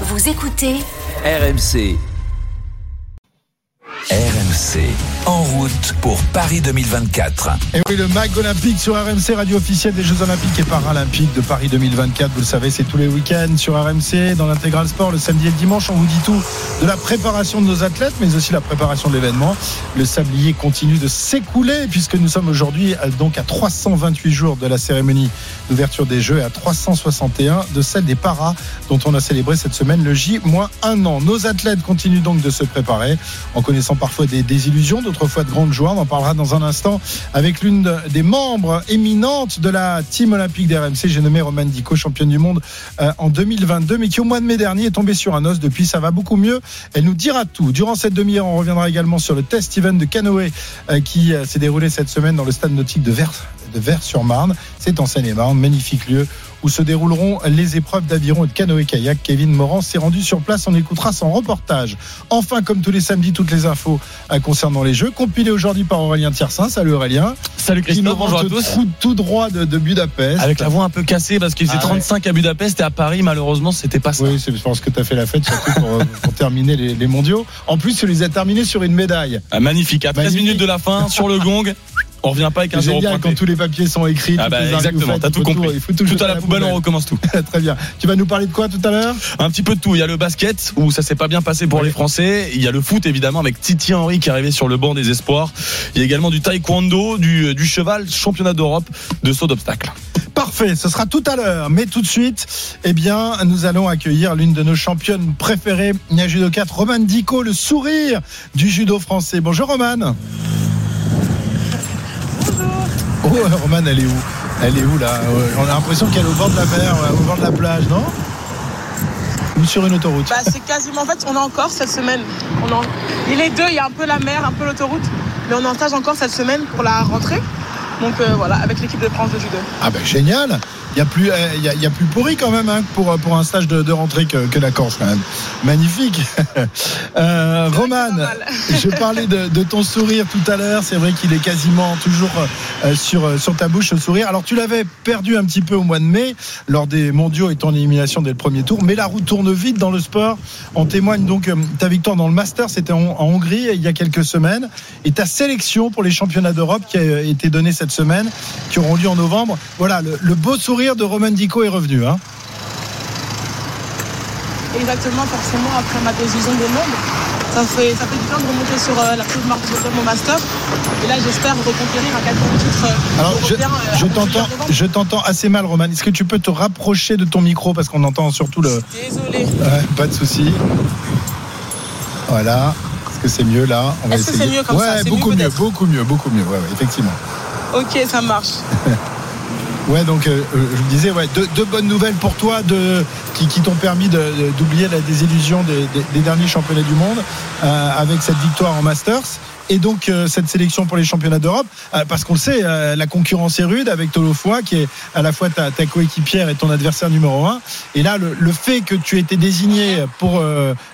Vous écoutez RMC. RMC, en route pour Paris 2024. Et oui, le MAG olympique sur RMC, radio officielle des Jeux olympiques et paralympiques de Paris 2024. Vous le savez, c'est tous les week-ends sur RMC, dans l'intégral sport, le samedi et le dimanche. On vous dit tout de la préparation de nos athlètes, mais aussi la préparation de l'événement. Le sablier continue de s'écouler puisque nous sommes aujourd'hui euh, donc à 328 jours de la cérémonie d'ouverture des Jeux et à 361 de celle des paras dont on a célébré cette semaine le J moins un an. Nos athlètes continuent donc de se préparer en connaissant parfois des désillusions, d'autres fois de grandes joies. On en parlera dans un instant avec l'une des membres éminentes de la team olympique d'RMC. J'ai nommé Roman Dico, championne du monde euh, en 2022, mais qui au mois de mai dernier est tombée sur un os. Depuis, ça va beaucoup mieux. Elle nous dira tout. Durant cette demi-heure, on reviendra également sur le test event de canoë euh, qui euh, s'est déroulé cette semaine dans le stade nautique de Vers de Vers-sur-Marne. C'est en Seine-et-Marne, magnifique lieu où se dérouleront les épreuves d'aviron et de canoë-kayak. Kevin Moran s'est rendu sur place. On écoutera son reportage. Enfin, comme tous les samedis, toutes les infos euh, concernant les Jeux, compilées aujourd'hui par Aurélien Tiersin. Salut Aurélien. Salut Christophe, bonjour à tous. Tout, tout droit de, de Budapest. Avec la voix un peu cassée parce qu'il faisait Ah ouais. 35 à Budapest et à Paris, malheureusement, c'était pas ça. Oui, c'est parce que tu as fait la fête, surtout pour, euh, pour terminer les, les mondiaux. En plus, tu les as terminés sur une médaille. Ah, magnifique. À 13 Magnifique. minutes de la fin, sur le gong, on revient pas avec un zéro génial quand tous les papiers sont écrits. Ah bah, exactement, t'as tout compris. il faut tout, Tout à la poubelle, on recommence tout. Très bien. Tu vas nous parler de quoi tout à l'heure? Un petit peu de tout. Il y a le basket où ça s'est pas bien passé pour les Français. Il y a le foot évidemment avec Titi Henry qui est arrivé sur le banc des espoirs. Il y a également du taekwondo, du, du cheval, championnat d'Europe de saut d'obstacle. Parfait, ce sera tout à l'heure. Mais tout de suite, eh bien, nous allons accueillir l'une de nos championnes préférées, la judokate Roman Dico, le sourire du judo français. Bonjour Roman. Roman, elle est où Elle est où là Ouais, On a l'impression qu'elle est au bord de la mer, ouais, au bord de la plage, non Ou sur une autoroute Bah, c'est quasiment. En fait, on est en Corse cette semaine. On en- Il est deux, il y a un peu la mer, un peu l'autoroute. Mais on est en stage encore cette semaine pour la rentrée. Donc euh, voilà, avec l'équipe de France de judo. Ah ben génial il y a plus, euh, il y a, il y a plus pourri quand même hein, pour pour un stage de, de rentrée que, que la Corse quand même. Magnifique. Euh, Roman, pas mal. je parlais de, de ton sourire tout à l'heure. C'est vrai qu'il est quasiment toujours euh, sur euh, sur ta bouche ce sourire. Alors tu l'avais perdu un petit peu au mois de mai lors des Mondiaux et ton élimination dès le premier tour. Mais la roue tourne vite dans le sport. En témoigne donc euh, ta victoire dans le Master. C'était en, en Hongrie il y a quelques semaines et ta sélection pour les championnats d'Europe qui a été donnée cette semaine, qui auront lieu en novembre. Voilà, le, le beau sourire de Roman Dico est revenu. Hein. Exactement, forcément, après ma décision des mondes. Ça fait, ça fait du bien de remonter sur euh, la plus marque de mon master. Et là, j'espère reconquérir un quatrième titre euh, Alors, je, euh, je t'entends, 19 novembre. je t'entends assez mal, Roman. Est-ce que tu peux te rapprocher de ton micro parce qu'on entend surtout le. Désolé. Pas de souci. Voilà. Est-ce que c'est mieux là? Est-ce que c'est mieux comme ouais, ça beaucoup mieux, mieux, beaucoup mieux, beaucoup mieux. Ouais, ouais, effectivement. Ok, ça marche. Ouais, donc euh, euh, je me disais, ouais, deux, bonnes nouvelles pour toi qui, t'ont permis d'oublier la désillusion des, derniers championnats du monde euh, avec cette victoire en Masters. Et donc cette sélection pour les championnats d'Europe, parce qu'on le sait, la concurrence est rude avec Tolofoy, qui est à la fois ta, coéquipière et ton adversaire numéro un. Et là, le, fait que tu aies été désigné pour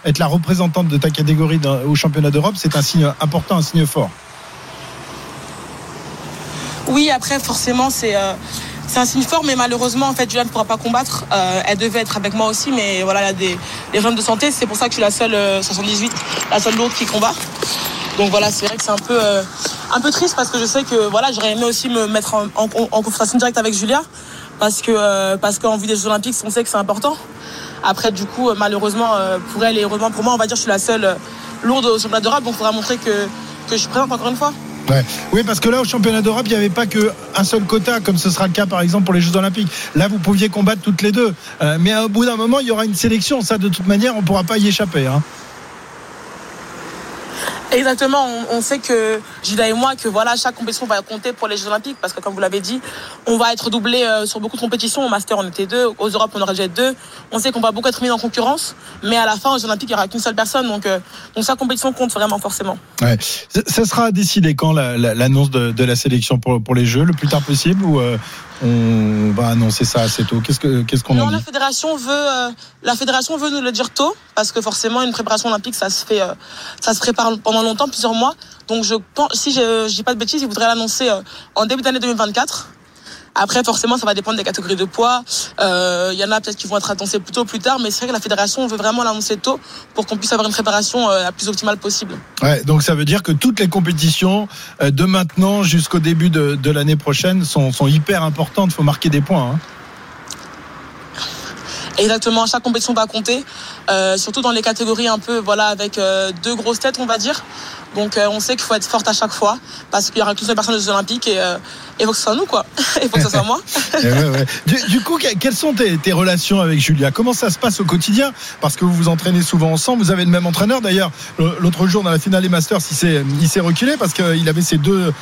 être la représentante de ta catégorie au championnat d'Europe, c'est un signe important, un signe fort. Oui, après, forcément, c'est c'est un signe fort, mais malheureusement, en fait, Julia ne pourra pas combattre. Euh, elle devait être avec moi aussi, mais voilà, il y a des, des problèmes de santé. C'est pour ça que je suis la seule euh, 78, la seule lourde qui combat. Donc voilà, c'est vrai que c'est un peu, euh, un peu triste parce que je sais que voilà, j'aurais aimé aussi me mettre en, confrontation directe avec Julia parce que euh, parce qu'en vue des Jeux Olympiques, on sait que c'est important. Après, du coup, euh, malheureusement, euh, pour elle et heureusement pour moi, on va dire que je suis la seule euh, lourde au championnat d'Europe, donc il faudra montrer que, que je suis présente encore une fois. Oui, parce que là, au championnat d'Europe, il n'y avait pas qu'un seul quota, comme ce sera le cas, par exemple, pour les Jeux Olympiques. Là, vous pouviez combattre toutes les deux. Euh, mais au bout d'un moment, il y aura une sélection. Ça, de toute manière, on ne pourra pas y échapper. Hein. Exactement, on, sait que Julia et moi que voilà chaque compétition va compter pour les Jeux Olympiques parce que comme vous l'avez dit, on va être doublé euh, sur beaucoup de compétitions. Au Master on était deux, aux Europes on aurait dû deux. On sait qu'on va beaucoup être mis en concurrence, mais à la fin aux Jeux Olympiques il n'y aura qu'une seule personne donc euh, donc chaque compétition compte vraiment forcément. Ouais. Ça- sera décidé quand la- la- l'annonce de, de la sélection pour, pour les Jeux Le plus tard possible ou euh, on va annoncer ça assez tôt Qu'est-ce que- qu'est-ce qu'on la fédération veut euh, la fédération veut nous le dire tôt parce que forcément une préparation olympique ça se fait euh, ça se prépare pendant longtemps plusieurs mois. Donc je pense si je je dis pas de bêtises, ils voudraient l'annoncer euh, en début d'année 2024. Après, forcément, ça va dépendre des catégories de poids. Il y en a peut-être qui vont être annoncés plus tôt, plus tard, mais c'est vrai que la fédération veut vraiment l'annoncer tôt pour qu'on puisse avoir une préparation la plus optimale possible. Ouais, donc ça veut dire que toutes les compétitions de maintenant jusqu'au début de, de l'année prochaine sont, sont, hyper importantes. Il faut marquer des points. Hein. Exactement, chaque compétition va compter, euh, surtout dans les catégories un peu voilà avec euh, deux grosses têtes on va dire. Donc euh, on sait qu'il faut être forte à chaque fois parce qu'il y aura qu'une seule personne aux Olympiques et il faut que ce soit nous quoi. il faut que ce soit moi. ouais, ouais. Du, du, coup, quelles sont tes, tes, relations avec Julia? Comment ça se passe au quotidien? Parce que vous vous entraînez souvent ensemble, vous avez le même entraîneur. D'ailleurs, l'autre jour dans la finale des Masters, il s'est reculé parce qu'il avait ses deux,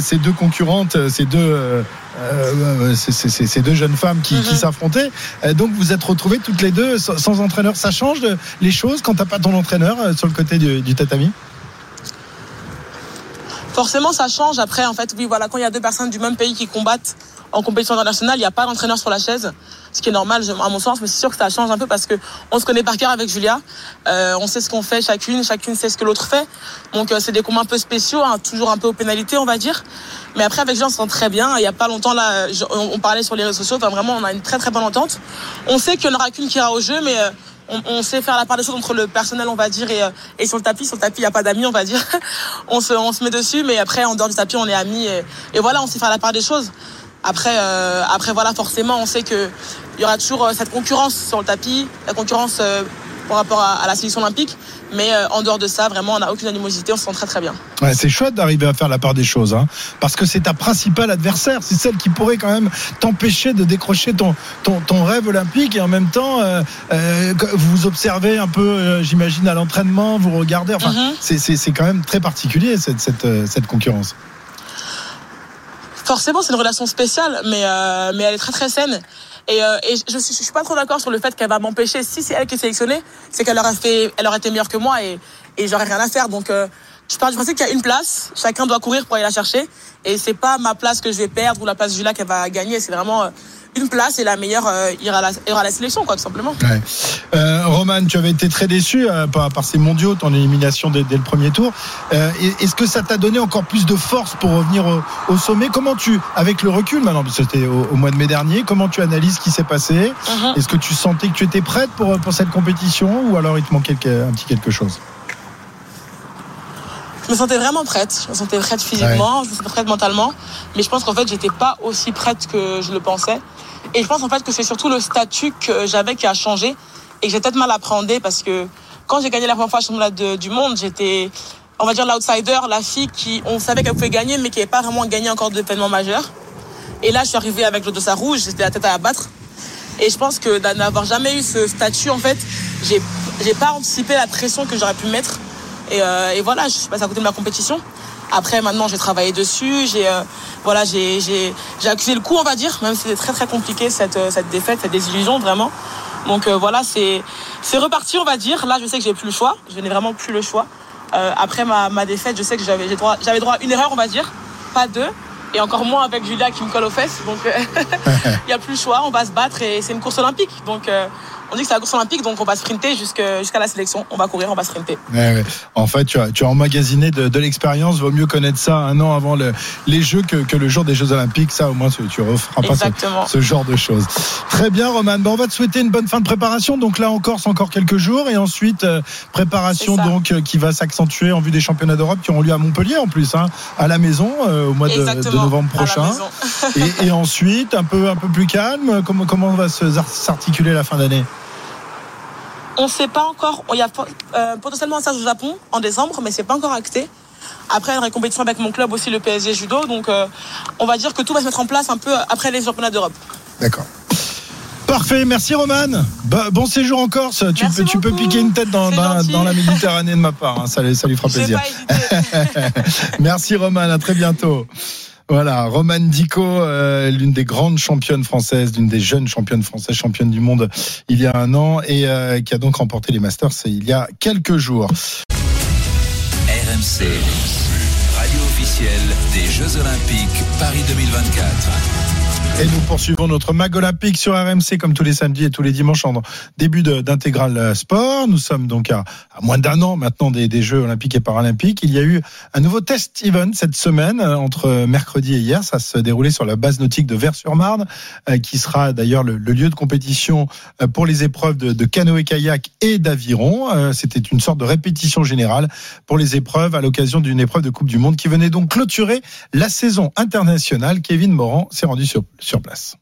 ses deux concurrentes, ses deux euh, ces deux jeunes femmes qui, qui mhm. s'affrontaient. Euh, donc vous êtes retrouvées toutes les deux sans, entraîneur. Ça change les choses quand t'as pas ton entraîneur euh, sur le côté du, du tatami? Forcément, ça change. Après, en fait, oui, voilà, quand il y a deux personnes du même pays qui combattent en compétition internationale, il n'y a pas d'entraîneur sur la chaise, ce qui est normal à mon sens, mais c'est sûr que ça change un peu parce que on se connaît par cœur avec Julia, euh, on sait ce qu'on fait chacune, chacune sait ce que l'autre fait, donc euh, c'est des combats un peu spéciaux, hein, toujours un peu aux pénalités on va dire, mais après avec Julia on se sent très bien, il n'y a pas longtemps là, on, parlait sur les réseaux sociaux, enfin, vraiment on a une très très bonne entente, on sait qu'il n'y en aura qu'une qui ira au jeu, mais euh, on, sait faire la part des choses entre le personnel, on va dire, et, et sur le tapis. Sur le tapis, il n'y a pas d'amis, on va dire. on, se, on se met dessus, mais après, en dehors du tapis, on est amis. Et, et voilà, on sait faire la part des choses. Après, euh, après voilà, forcément, on sait qu'il y aura toujours euh, cette concurrence sur le tapis, la concurrence euh, par rapport à, la sélection olympique. Mais en dehors de ça, vraiment, on n'a aucune animosité, on se sent très très bien. Ouais, c'est chouette d'arriver à faire la part des choses, hein, parce que c'est ta principale adversaire, c'est celle qui pourrait quand même t'empêcher de décrocher ton, ton, ton, rêve olympique et en même temps, euh, vous observez un peu, j'imagine, à l'entraînement, vous regardez, enfin, mm c'est quand même très particulier cette, cette, cette concurrence forcément, c'est une relation spéciale, mais, euh, mais elle est très très saine. Et, euh, je, suis, pas trop d'accord sur le fait qu'elle va m'empêcher. Si c'est elle qui est sélectionnée, c'est qu'elle aurait fait, elle aurait été meilleure que moi et, et j'aurais rien à faire. Donc, euh, je pars du principe qu'il y a une place. Chacun doit courir pour aller la chercher. Et c'est pas ma place que je vais perdre ou la place de Julia qu'elle va gagner. C'est vraiment euh, une place et la meilleure euh, ira, à la, ira à la sélection, quoi, tout simplement. Ouais. Euh, Roman, tu avais été très déçu euh, par, par, ces mondiaux, ton élimination dès, dès le premier tour. Est-ce que ça t'a donné encore plus de force pour revenir au, au sommet? Comment tu, avec le recul maintenant, c'était au, au, mois de mai dernier, comment tu analyses ce qui s'est passé? Uh -huh. Est-ce que tu sentais que tu étais prête pour, pour cette compétition ou alors il te manquait un petit quelque chose? Je me sentais vraiment prête. Je me sentais prête physiquement, ouais. je me sentais prête mentalement. Mais je pense qu'en fait, j'étais pas aussi prête que je le pensais. Et je pense en fait que c'est surtout le statut que j'avais qui a changé et que j'ai peut-être mal appréhendé parce que quand j'ai gagné la première fois championnat du monde, j'étais, on va dire, l'outsider, la fille qui, on savait qu'elle pouvait gagner, mais qui n'avait pas vraiment gagné encore d'événements majeurs. Et là, je suis arrivée avec le dossard rouge, j'étais la tête à abattre. Et je pense que d'avoir jamais eu ce statut, en fait, j'ai, j'ai pas anticipé la pression que j'aurais pu mettre. Et, euh, et voilà, je suis passée à côté de ma compétition. Après, maintenant, j'ai travaillé dessus. J'ai euh, voilà, accusé le coup, on va dire, même si c'était très très compliqué cette euh, cette défaite, cette désillusion vraiment. Donc voilà, c'est reparti, on va dire. Là, je sais que j'ai plus le choix. Je n'ai vraiment plus le choix. Après ma, ma défaite, je sais que j'avais droit j'avais droit à une erreur, on va dire, pas deux. Et encore moins avec Julia qui me colle aux fesses. Donc il n'y a plus le choix, on va se battre et c'est une course olympique. Donc on dit que c'est la course olympique, donc on va sprinter jusqu'à la sélection. On va courir, on va sprinter. Ouais, ouais. En fait, tu as, tu as emmagasiné de, de l'expérience. Vaut mieux connaître ça un an avant le, les Jeux que, que, le jour des Jeux Olympiques. Ça, au moins, tu ne referas pas ce, ce, genre de choses. Très bien, Roman. Bon, on va te souhaiter une bonne fin de préparation. Donc là, encore, c'est encore quelques jours. Et ensuite, euh, préparation donc euh, qui va s'accentuer en vue des championnats d'Europe qui auront lieu à Montpellier en plus, hein, à la maison euh, au mois de, de, novembre prochain. et, et, ensuite, un peu, un peu plus calme. Comment, comment va s'articuler la fin d'année? On ne sait pas encore. Il y a euh, potentiellement un stage au Japon en décembre, mais c'est pas encore acté. Après, une compétition avec mon club aussi, le PSG Judo. Donc, euh, on va dire que tout va se mettre en place un peu après les championnats d'Europe. D'accord. Parfait, merci Roman. Bah, bon séjour en Corse. Tu peux, tu peux, piquer une tête dans, dans, dans, la Méditerranée de ma part. Hein. Ça, ça, lui fera plaisir. merci Roman, à très bientôt. Voilà, Romane Dico, euh, l'une des grandes championnes françaises, l'une des jeunes championnes françaises, championne du monde il y a un an et euh, qui a donc remporté les Masters il y a quelques jours. RMC, radio officielle des Jeux Olympiques Paris 2024. Et nous poursuivons notre mag olympique sur RMC comme tous les samedis et tous les dimanches en début d'intégral sport. Nous sommes donc à, moins d'un an maintenant des, Jeux olympiques et paralympiques. Il y a eu un nouveau test event cette semaine euh, entre mercredi et hier. Ça se déroulait sur la base nautique de Vers-sur-Marne, euh, qui sera d'ailleurs le, lieu de compétition euh, pour les épreuves de, de canoë-kayak et d'aviron. C'était une sorte de répétition générale pour les épreuves à l'occasion d'une épreuve de Coupe du Monde qui venait donc clôturer la saison internationale. Kevin Morand s'est rendu sur sur place.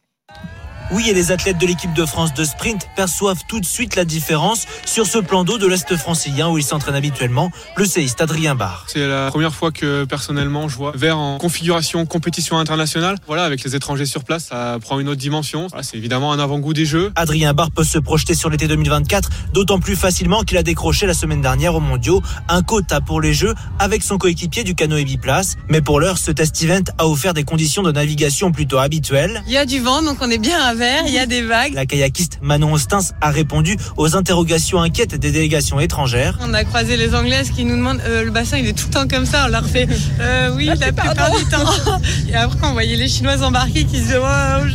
Oui, et les athlètes de l'équipe de France de sprint perçoivent tout de suite la différence sur ce plan d'eau de l'Est francilien où ils s'entraînent habituellement, le séiste Adrien Barr. C'est la première fois que personnellement je vois vers en configuration compétition internationale. Voilà, avec les étrangers sur place, ça prend une autre dimension. c'est évidemment un avant-goût des Jeux. Adrien Barr peut se projeter sur l'été 2024, d'autant plus facilement qu'il a décroché la semaine dernière au Mondiaux un quota pour les Jeux avec son coéquipier du canoë biplace. Mais pour l'heure, ce test event a offert des conditions de navigation plutôt habituelles. Il y a du vent, donc on est bien à il y a des vagues. La kayakiste Manon Ostens a répondu aux interrogations inquiètes des délégations étrangères. On a croisé les Anglaises qui nous demandent euh, le bassin il est tout le temps comme ça. On leur fait euh, oui la plupart du temps. Et après on voyait les Chinoises embarquer qui se disaient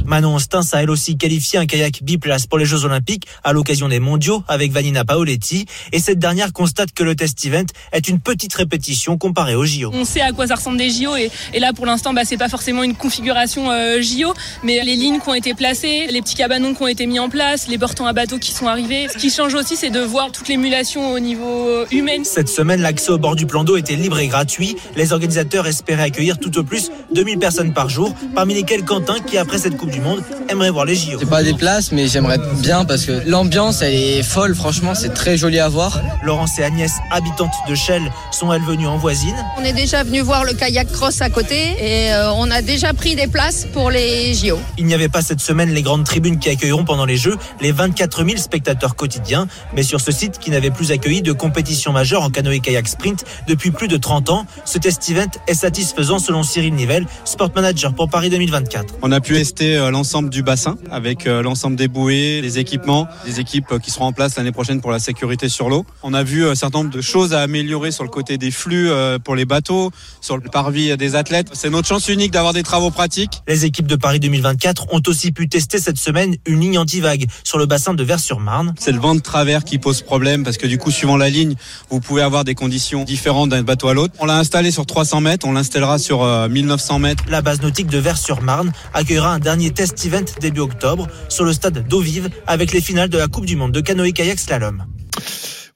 Manon Ostens a elle aussi qualifié un kayak biplace pour les Jeux Olympiques à l'occasion des Mondiaux avec Vanina Paoletti. Et cette dernière constate que le test event est une petite répétition comparée aux JO. On sait à quoi ça ressemble des JO et, là pour l'instant bah, c'est pas forcément une configuration euh, JO, mais les lignes qui ont été placées les petits cabanons qui ont été mis en place, les portants à bateau qui sont arrivés. Ce qui change aussi, c'est de voir toute l'émulation au niveau euh, humain. Cette semaine, l'accès au bord du plan d'eau était libre et gratuit. Les organisateurs espéraient accueillir tout au plus 2000 personnes par jour, parmi lesquelles Quentin, qui après cette Coupe du Monde, aimerait voir les JO. C'est pas des places, mais j'aimerais bien parce que l'ambiance, elle est folle, franchement, c'est très joli à voir. Laurence et Agnès, habitantes de Chelles, sont elles venues en voisine? On est déjà venu voir le kayak cross à côté et euh, on a déjà pris des places pour les JO. Il n'y avait pas cette semaine les grandes tribunes qui accueilleront pendant les Jeux les 24 000 spectateurs quotidiens. Mais sur ce site qui n'avait plus accueilli de compétition majeure en canoë-kayak sprint depuis plus de 30 ans, ce test event est satisfaisant selon Cyril Nivelle, sport manager pour Paris 2024. On a pu tester euh, l'ensemble du bassin avec euh, l'ensemble des bouées, les équipements, des équipes qui seront en place l'année prochaine pour la sécurité sur l'eau. On a vu un certain nombre de choses à améliorer sur le côté des flux euh, pour les bateaux, sur le parvis des athlètes. C'est notre chance unique d'avoir des travaux pratiques. Les équipes de Paris 2024 ont aussi pu tester cette semaine une ligne anti-vague sur le bassin de Vers-sur-Marne. C'est le vent de travers qui pose problème parce que du coup, suivant la ligne, vous pouvez avoir des conditions différentes d'un bateau à l'autre. On l'a installé sur 300 mètres, on l'installera sur 1900 euh, mètres. La base nautique de Vers-sur-Marne accueillera un dernier test event début octobre sur le stade d'eau vive avec les finales de la Coupe du Monde de canoë-kayak slalom.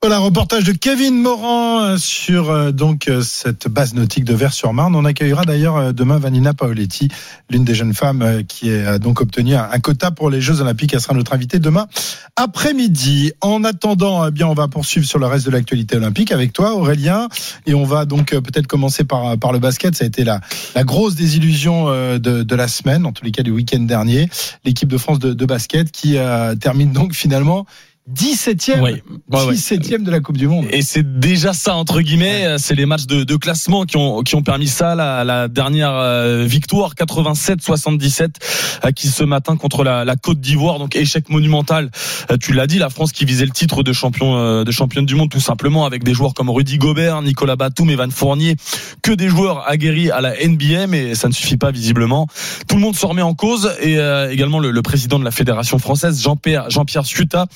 Voilà, reportage de Kevin Morand euh, sur euh, donc euh, cette base nautique de Vers-sur-Marne. On accueillera d'ailleurs demain Vanina Paoletti, l'une des jeunes femmes qui a donc obtenu un quota pour les Jeux Olympiques. Elle sera notre invitée demain après-midi. En attendant, eh bien, on va poursuivre sur le reste de l'actualité olympique avec toi, Aurélien, et on va donc peut-être commencer par par le basket. Ça a été la la grosse désillusion de, de la semaine, en tous les cas du week-end dernier. L'équipe de France de, de basket qui termine donc finalement 17e, oui. 17e de la Coupe du Monde. Et c'est déjà ça entre guillemets, c'est les matchs de, de, classement qui ont qui ont permis ça. La, la dernière euh, victoire 87-77 qui ce matin contre la, la Côte d'Ivoire, donc échec monumental. Euh, tu l'as dit, la France qui visait le titre de champion euh, de championne du monde tout simplement avec des joueurs comme Rudy Gobert, Nicolas Batum, Evan Fournier, que des joueurs aguerris à la NBA, mais ça ne suffit pas visiblement. Tout le monde se remet en cause et également le, le, président de la fédération française, Jean-Pierre Jean-Pierre Suta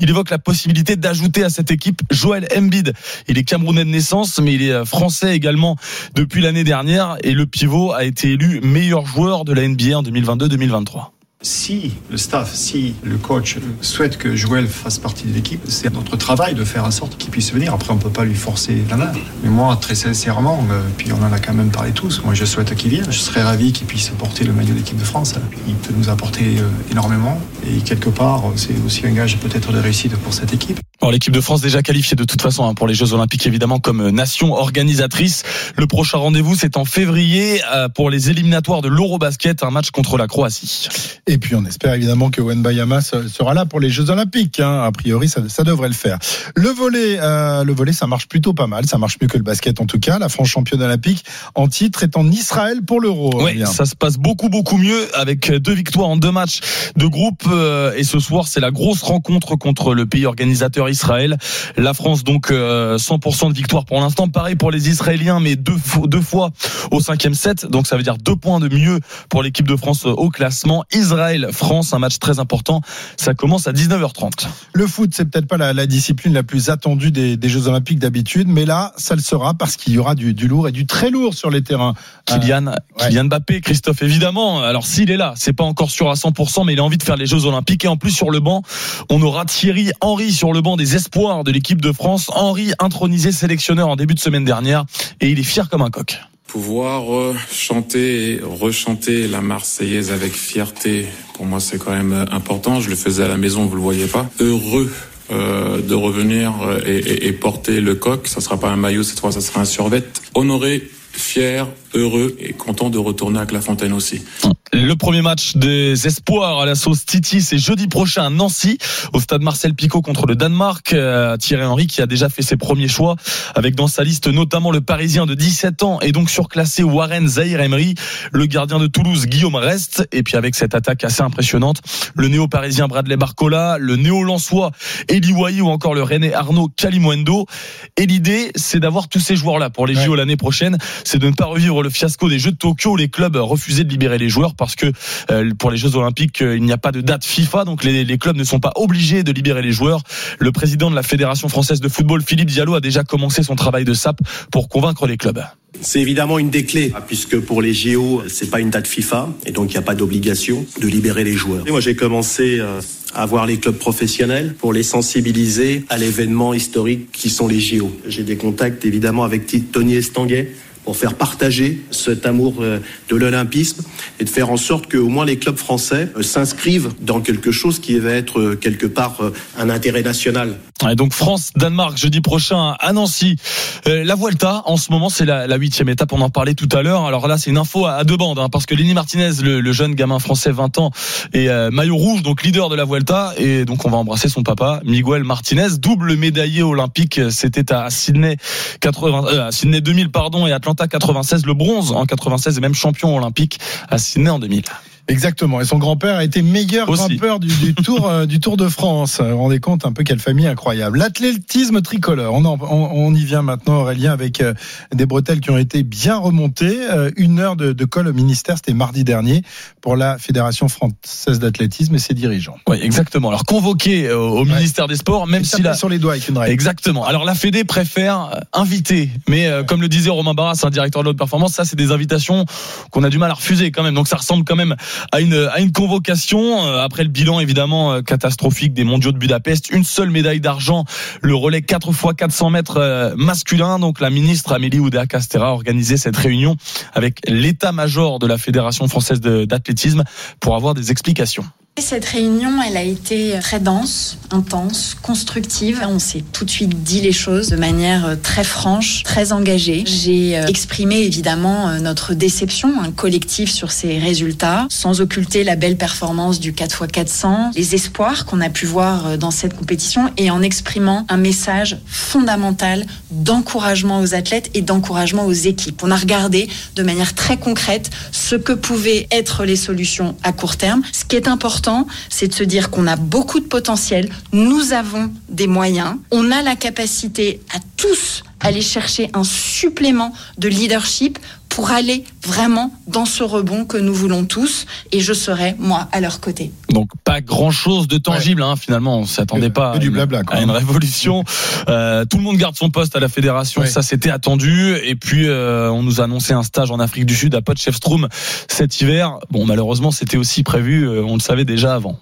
il évoque la possibilité d'ajouter à cette équipe Joël Embiid. Il est camerounais de naissance, mais il est euh, français également depuis l'année dernière. Et le pivot a été élu meilleur joueur de la NBA en 2022-2023. Si le staff, si le coach souhaite que Joël fasse partie de l'équipe, c'est notre travail de faire en sorte qu'il puisse venir. Après, on ne peut pas lui forcer la main. Mais moi, très sincèrement, euh, puis on en a quand même parlé tous, moi je souhaite qu'il vienne. Je serais ravi qu'il puisse porter le maillot de l'équipe de France. Il peut nous apporter euh, énormément. Et quelque part, c'est aussi un gage peut-être de réussite pour cette équipe. Bon, l'équipe de France déjà qualifiée de toute façon hein, pour les Jeux Olympiques évidemment comme nation organisatrice. Le prochain rendez-vous c'est en février euh, pour les éliminatoires de l'Eurobasket, un match contre la Croatie. Et puis on espère évidemment que Wenbayama sera là pour les Jeux Olympiques. Hein. A priori, ça, ça, devrait le faire. Le volet, euh, le volet, ça marche plutôt pas mal. Ça marche mieux que le basket en tout cas. La France championne olympique en titre est en Israël pour l'Euro. Oui, ça se passe beaucoup beaucoup mieux avec deux victoires en deux matchs de groupe. Euh, et ce soir, c'est la grosse rencontre contre le pays organisateur Israël. La France donc 100% euh, de victoire pour l'instant. Pareil pour les Israéliens, mais deux, deux fois au cinquième set. Donc ça veut dire deux points de mieux pour l'équipe de France au classement. Israël-France, un match très important. Ça commence à 19h30. Le foot, c'est peut-être pas la, la, discipline la plus attendue des, des Jeux Olympiques d'habitude, mais là, ça le sera parce qu'il y aura du, du, lourd et du très lourd sur les terrains. Kylian, euh, Kylian Mbappé, Christophe, évidemment. Alors s'il est là, c'est pas encore sûr à 100%, mais il a envie de faire les Jeux Olympiques. Et en plus, sur le banc, on aura Thierry Henry sur le banc des espoirs de l'équipe de France. Henry, intronisé sélectionneur en début de semaine dernière, et il est fier comme un coq pouvoir euh, chanter et rechanter la Marseillaise avec fierté, pour moi c'est quand même important. Je le faisais à la maison, vous le voyez pas. Heureux euh, de revenir euh, et, porter le coq. Ça sera pas un maillot cette fois, ça sera un survêt. Honoré, fier, heureux et content de retourner à Clairefontaine aussi. Le premier match des espoirs à la sauce Titi, c'est jeudi prochain à Nancy, au stade Marcel Picot contre le Danemark. Euh, Thierry Henry qui a déjà fait ses premiers choix, avec dans sa liste notamment le Parisien de 17 ans et donc surclassé Warren Zahir Emery, le gardien de Toulouse Guillaume Rest, et puis avec cette attaque assez impressionnante, le néo-parisien Bradley Barcola, le néo-lançois Eli Wahi ou encore le René Arnaud Kalimwendo. Et l'idée, c'est d'avoir tous ces joueurs-là pour les JO l'année prochaine, c'est de ne pas revivre le fiasco des Jeux de Tokyo les clubs refusaient de libérer les joueurs parce que euh, pour les Jeux Olympiques, euh, il n'y a pas de date FIFA, donc les, clubs ne sont pas obligés de libérer les joueurs. Le président de la Fédération française de football, Philippe Diallo, a déjà commencé son travail de sape pour convaincre les clubs. C'est évidemment une des clés, hein, puisque pour les JO, c'est pas une date FIFA, et donc il n'y a pas d'obligation de libérer les joueurs. Moi, j'ai commencé euh, à voir les clubs professionnels pour les sensibiliser à l'événement historique qui sont les JO. J'ai des contacts évidemment avec Tony Estanguet, pour faire partager cet amour euh, de l'olympisme et de faire en sorte que au moins les clubs français euh, s'inscrivent dans quelque chose qui va être euh, quelque part un intérêt national. Et donc France Danemark jeudi prochain à Nancy. la Vuelta en ce moment c'est la huitième étape. On en parlait tout à l'heure. Alors là c'est une info à, deux bandes hein, parce que Lenny Martinez, le, jeune gamin français 20 ans, est maillot rouge donc leader de la Vuelta et donc on va embrasser son papa Miguel Martinez, double médaillé olympique. C'était à Sydney 80, à Sydney 2000 pardon et Atlanta 96, le bronze en 96 et même champion olympique à Sydney en 2000. Exactement. Et son grand-père a été meilleur grimpeur du, du, Tour euh, du Tour de France. Vous vous rendez compte un peu quelle famille incroyable. L'athlétisme tricolore. On, on, y vient maintenant, Aurélien, avec euh, des bretelles qui ont été bien remontées. Euh, une heure de, de col au ministère, c'était mardi dernier pour la Fédération française d'athlétisme et ses dirigeants. Oui, exactement. Alors convoqué au ministère des Sports, même si la sur les doigts avec une règle. Exactement. Alors la Fédé préfère inviter, mais comme le disait Romain Barras, un directeur de l'autre performance, ça c'est des invitations qu'on a du mal à refuser quand même. Donc ça ressemble quand même à une, à une convocation. Euh, après le bilan évidemment euh, catastrophique des mondiaux de Budapest, une seule médaille d'argent, le relais 4 fois 400 mètres euh, masculin. Donc la ministre Amélie Oudéa-Castera a organisé cette réunion avec l'état-major de la Fédération française d'athlétisme pour avoir des explications. Cette réunion, elle a été très dense, intense, constructive. On s'est tout de suite dit les choses de manière très franche, très engagée. J'ai exprimé évidemment notre déception un collectif sur ces résultats, occulter la belle performance du 4x400, les espoirs qu'on a pu voir dans cette compétition et en exprimant un message fondamental d'encouragement aux athlètes et d'encouragement aux équipes. On a regardé de manière très concrète ce que pouvaient être les solutions à court terme. Ce qui est important, c'est de se dire qu'on a beaucoup de potentiel, nous avons des moyens, on a la capacité à tous aller chercher un supplément de leadership pour aller vraiment dans ce rebond que nous voulons tous et je serai moi à leur côté. Donc pas grand chose de tangible hein, finalement on s'attendait pas à, du blabla, à une révolution. Euh, tout le monde garde son poste à la fédération, ça c'était attendu et puis euh, on nous a annoncé un stage en Afrique du Sud à Potchefstroom cet hiver. Bon malheureusement c'était aussi prévu, euh, on le savait déjà avant.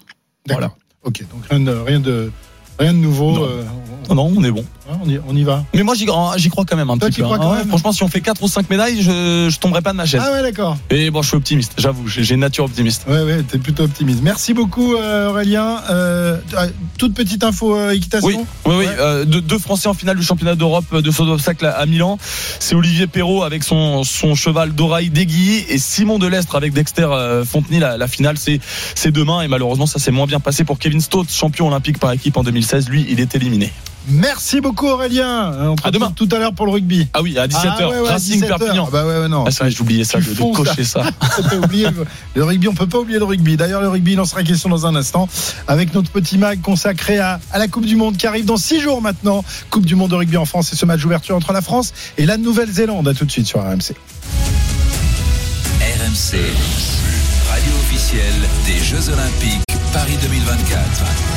Voilà. Ok donc rien de rien de, rien de nouveau. Non. non on est bon. Ah, on y, on y va. Mais moi j'y crois quand même un Toi, petit peu. crois hein. quand Ouais, franchement, si on fait 4 ou 5 médailles, je, je tomberai pas de ma chaise. Ah ouais, d'accord. Et bon, je suis optimiste, j'avoue, j'ai une nature optimiste. Ouais, ouais, t'es plutôt optimiste. Merci beaucoup, euh, Aurélien. Euh, euh, toute petite info euh, équitation. Oui, oui, oui. euh, deux, deux Français en finale du championnat d'Europe de saut d'obstacle à, à Milan. C'est Olivier Perrault avec son, son cheval Doraï Deguilly et Simon Delestre avec Dexter euh, Fontenay. La, la finale, c'est c'est demain et malheureusement, ça s'est moins bien passé pour Kevin Stott, champion olympique par équipe en 2016. Lui, il est éliminé. Merci beaucoup, Aurélien. Euh, On À demain. retrouve tout à l'heure pour le rugby. Ah oui, à 17h, Ah ouais, ouais, à Racing 17h. Perpignan. Bah ouais, ouais, non. Ah, c'est vrai, j'ai oublié ça, de, de cocher ça. T'as oublié le, le rugby, on peut pas oublier le rugby. D'ailleurs, le rugby, il en sera question dans un instant avec notre petit mag consacré à, à la Coupe du Monde qui arrive dans six jours maintenant. Coupe du Monde de rugby en France et ce match d'ouverture entre la France et la Nouvelle-Zélande. À tout de suite sur RMC. RMC, radio officielle des Jeux Olympiques Paris 2024.